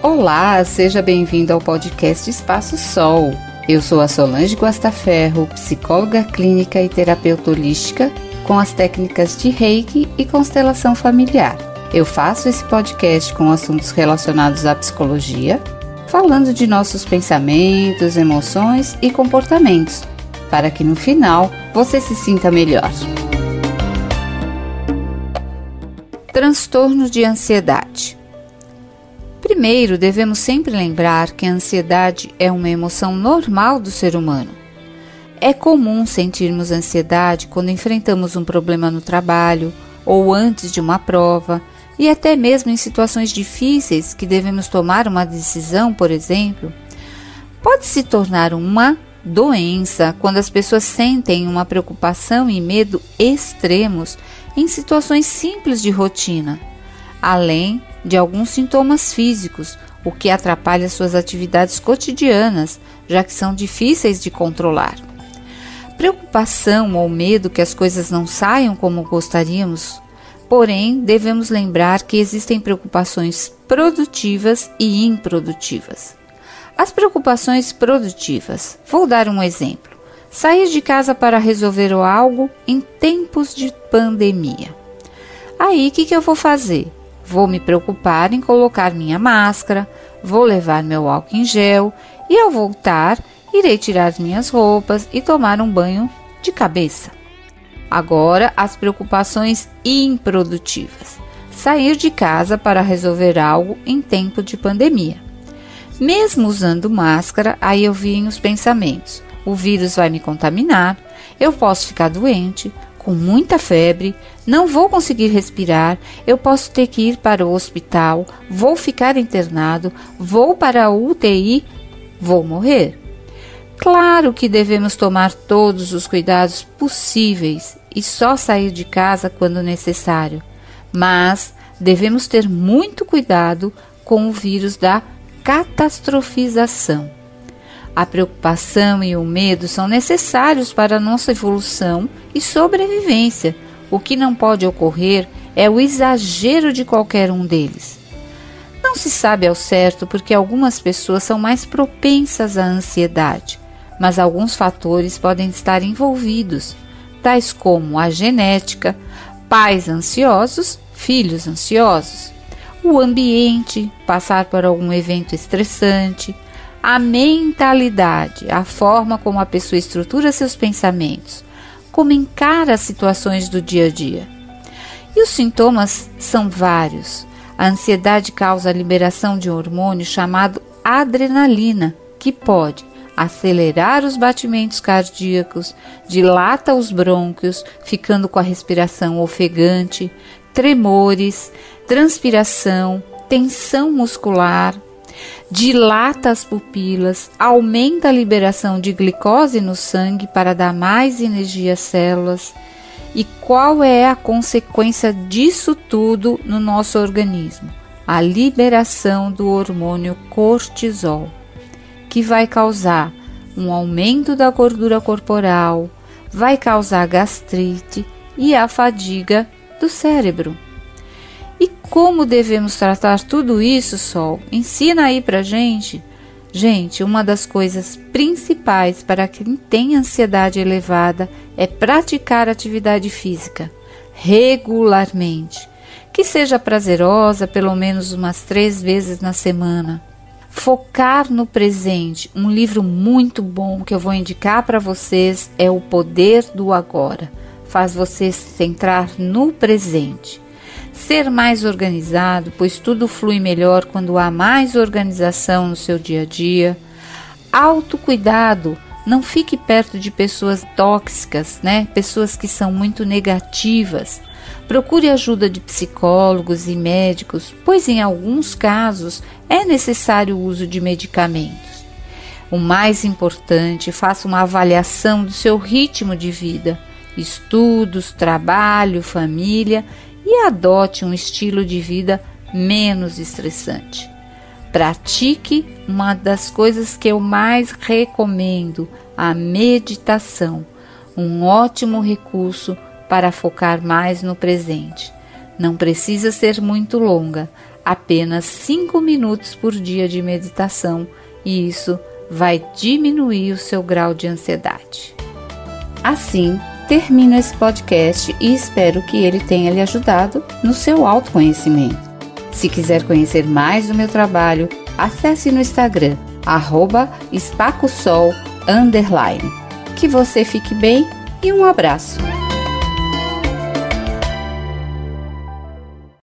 Olá, seja bem-vindo ao podcast Espaço Sol. Eu sou a Solange Guastaferro, psicóloga clínica e terapeuta holística com as técnicas de Reiki e constelação familiar. Eu faço esse podcast com assuntos relacionados à psicologia, falando de nossos pensamentos, emoções e comportamentos, para que no final você se sinta melhor. Transtorno de ansiedade. Primeiro, devemos sempre lembrar que a ansiedade é uma emoção normal do ser humano. É comum sentirmos ansiedade quando enfrentamos um problema no trabalho ou antes de uma prova, e até mesmo em situações difíceis que devemos tomar uma decisão, por exemplo. Pode se tornar uma doença quando as pessoas sentem uma preocupação e medo extremos em situações simples de rotina, além de alguns sintomas físicos, o que atrapalha suas atividades cotidianas, já que são difíceis de controlar. Preocupação ou medo que as coisas não saiam como gostaríamos, porém, devemos lembrar que existem preocupações produtivas e improdutivas. As preocupações produtivas, vou dar um exemplo. Sair de casa para resolver algo em tempos de pandemia. Aí, o que, que eu vou fazer? Vou me preocupar em colocar minha máscara, vou levar meu álcool em gel e, ao voltar, irei tirar minhas roupas e tomar um banho de cabeça. Agora, as preocupações improdutivas. Sair de casa para resolver algo em tempo de pandemia. Mesmo usando máscara, aí eu vi os pensamentos o vírus vai me contaminar, eu posso ficar doente, com muita febre, não vou conseguir respirar, eu posso ter que ir para o hospital, vou ficar internado, vou para a UTI, vou morrer. Claro que devemos tomar todos os cuidados possíveis e só sair de casa quando necessário, mas devemos ter muito cuidado com o vírus da catastrofização. A preocupação e o medo são necessários para a nossa evolução e sobrevivência. O que não pode ocorrer é o exagero de qualquer um deles. Não se sabe ao certo porque algumas pessoas são mais propensas à ansiedade, mas alguns fatores podem estar envolvidos, tais como a genética, pais ansiosos, filhos ansiosos, o ambiente, passar por algum evento estressante, a mentalidade, a forma como a pessoa estrutura seus pensamentos, como encara as situações do dia a dia. E os sintomas são vários. A ansiedade causa a liberação de um hormônio chamado adrenalina, que pode acelerar os batimentos cardíacos, dilata os brônquios, ficando com a respiração ofegante, tremores, transpiração, tensão muscular, dilata as pupilas, aumenta a liberação de glicose no sangue para dar mais energia às células. E qual é a consequência disso tudo no nosso organismo? A liberação do hormônio cortisol, que vai causar um aumento da gordura corporal, vai causar gastrite e a fadiga do cérebro. E como devemos tratar tudo isso, Sol? Ensina aí pra gente. Gente, uma das coisas principais para quem tem ansiedade elevada é praticar atividade física regularmente, que seja prazerosa pelo menos umas três vezes na semana. Focar no presente. Um livro muito bom que eu vou indicar para vocês é O Poder do Agora. Faz você se centrar no presente. Ser mais organizado, pois tudo flui melhor quando há mais organização no seu dia a dia. Autocuidado, não fique perto de pessoas tóxicas, né? Pessoas que são muito negativas. Procure ajuda de psicólogos e médicos, pois em alguns casos é necessário o uso de medicamentos. O mais importante, faça uma avaliação do seu ritmo de vida, estudos, trabalho, família e adote um estilo de vida menos estressante. Pratique uma das coisas que eu mais recomendo, a meditação, um ótimo recurso para focar mais no presente. Não precisa ser muito longa, apenas 5 minutos por dia de meditação e isso vai diminuir o seu grau de ansiedade. Assim, termino esse podcast e espero que ele tenha lhe ajudado no seu autoconhecimento. Se quiser conhecer mais do meu trabalho, acesse no Instagram, arroba espacosol, Que você fique bem e um abraço!